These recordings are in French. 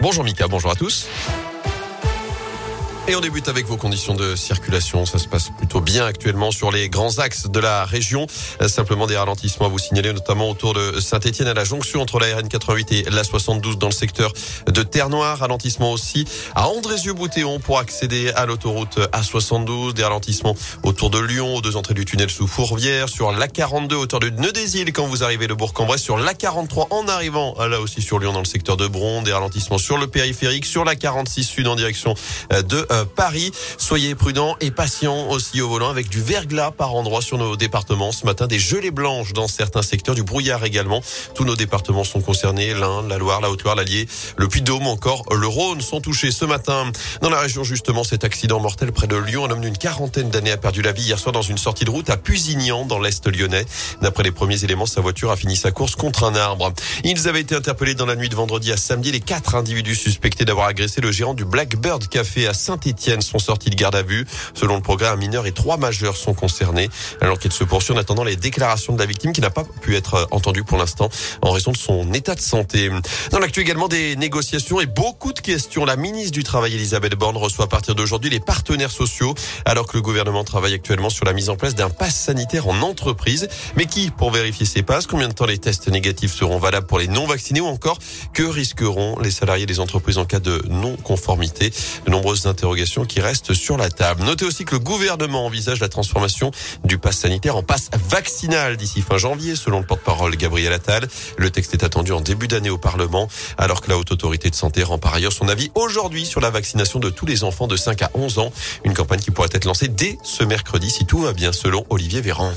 Bonjour Mika, bonjour à tous. Et on débute avec vos conditions de circulation. Ça se passe plutôt bien actuellement sur les grands axes de la région. Simplement des ralentissements à vous signaler, notamment autour de Saint-Etienne à la jonction entre la RN88 et la 72 dans le secteur de Terre-Noire. Ralentissement aussi à Andrézieux-Boutéon pour accéder à l'autoroute A72. Des ralentissements autour de Lyon, aux deux entrées du tunnel sous Fourvière, sur l'A42 hauteur de Nœud-des-Îles quand vous arrivez de Bourg-en-Bresse, sur l'A43 en arrivant là aussi sur Lyon dans le secteur de Bron. Des ralentissements sur le périphérique, sur la 46 sud en direction de euh, Paris. Soyez prudents et patients aussi au volant avec du verglas par endroits sur nos départements. Ce matin, des gelées blanches dans certains secteurs, du brouillard également. Tous nos départements sont concernés. L'Inde, la Loire, la Haute-Loire, l'Allier, le Puy-de-Dôme, encore le Rhône sont touchés ce matin. Dans la région, justement, cet accident mortel près de Lyon. Un homme d'une quarantaine d'années a perdu la vie hier soir dans une sortie de route à Pusignan, dans l'Est lyonnais. D'après les premiers éléments, sa voiture a fini sa course contre un arbre. Ils avaient été interpellés dans la nuit de vendredi à samedi. Les quatre individus suspectés d'avoir agressé le gérant du Blackbird Café à saint Etienne sont sortis de garde à vue. Selon le progrès, un mineur et trois majeurs sont concernés. L'enquête se poursuit en attendant les déclarations de la victime qui n'a pas pu être entendue pour l'instant en raison de son état de santé. Dans l'actu également des négociations et beaucoup de questions. La ministre du Travail, Elisabeth Borne, reçoit à partir d'aujourd'hui les partenaires sociaux alors que le gouvernement travaille actuellement sur la mise en place d'un pass sanitaire en entreprise. Mais qui pour vérifier ces passes Combien de temps les tests négatifs seront valables pour les non vaccinés ou encore que risqueront les salariés des entreprises en cas de non-conformité? De nombreuses interrogations qui restent sur la table. Notez aussi que le gouvernement envisage la transformation du pass sanitaire en passe vaccinal d'ici fin janvier, selon le porte-parole Gabriel Attal. Le texte est attendu en début d'année au Parlement, alors que la Haute Autorité de Santé rend par ailleurs son avis aujourd'hui sur la vaccination de tous les enfants de 5 à 11 ans. Une campagne qui pourrait être lancée dès ce mercredi si tout va bien, selon Olivier Véran.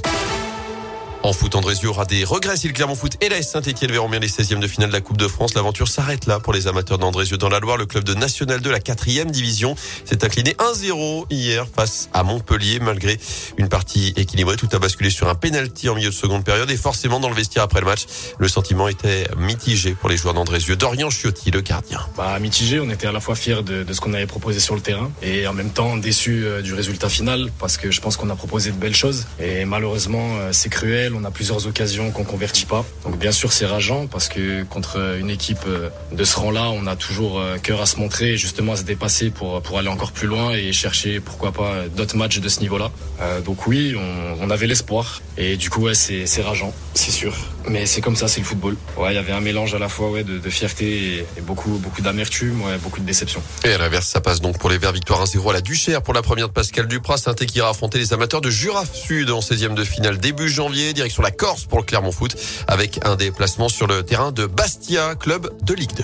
En foot, Andrézieux aura des regrets si le Clermont Foot et la Saint-Etienne verront bien les 16e de finale de la Coupe de France. L'aventure s'arrête là pour les amateurs d'Andrézieux dans la Loire. Le club de National 2, la 4 division, s'est incliné 1-0 hier face à Montpellier malgré une partie équilibrée. Tout a basculé sur un penalty en milieu de seconde période et forcément dans le vestiaire après le match, le sentiment était mitigé pour les joueurs d'Andrézieux. Dorian Chiotti, le gardien. Bah, mitigé, on était à la fois fiers de, de ce qu'on avait proposé sur le terrain et en même temps déçus euh, du résultat final parce que je pense qu'on a proposé de belles choses et malheureusement euh, c'est cruel on a plusieurs occasions qu'on convertit pas. Donc bien sûr c'est rageant parce que contre une équipe euh, de ce rang-là, on a toujours euh, cœur à se montrer et justement à se dépasser pour, pour aller encore plus loin et chercher pourquoi pas d'autres matchs de ce niveau-là. Euh, donc oui, on, avait l'espoir et du coup ouais, c'est, rageant, c'est sûr. Mais c'est comme ça, c'est le football. Ouais, il y avait un mélange à la fois ouais, de, fierté et, et, beaucoup, beaucoup d'amertume, ouais, beaucoup de déception. Et à l'inverse, ça passe donc pour les Verts victoire 1-0 à la Duchère pour la première de Pascal Duprat. saint qui ira affronter les amateurs de Jura Sud en 16e de finale début janvier, direction la Corse pour le Clermont Foot avec un déplacement sur le terrain de Bastia, club de Ligue 2.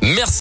Merci.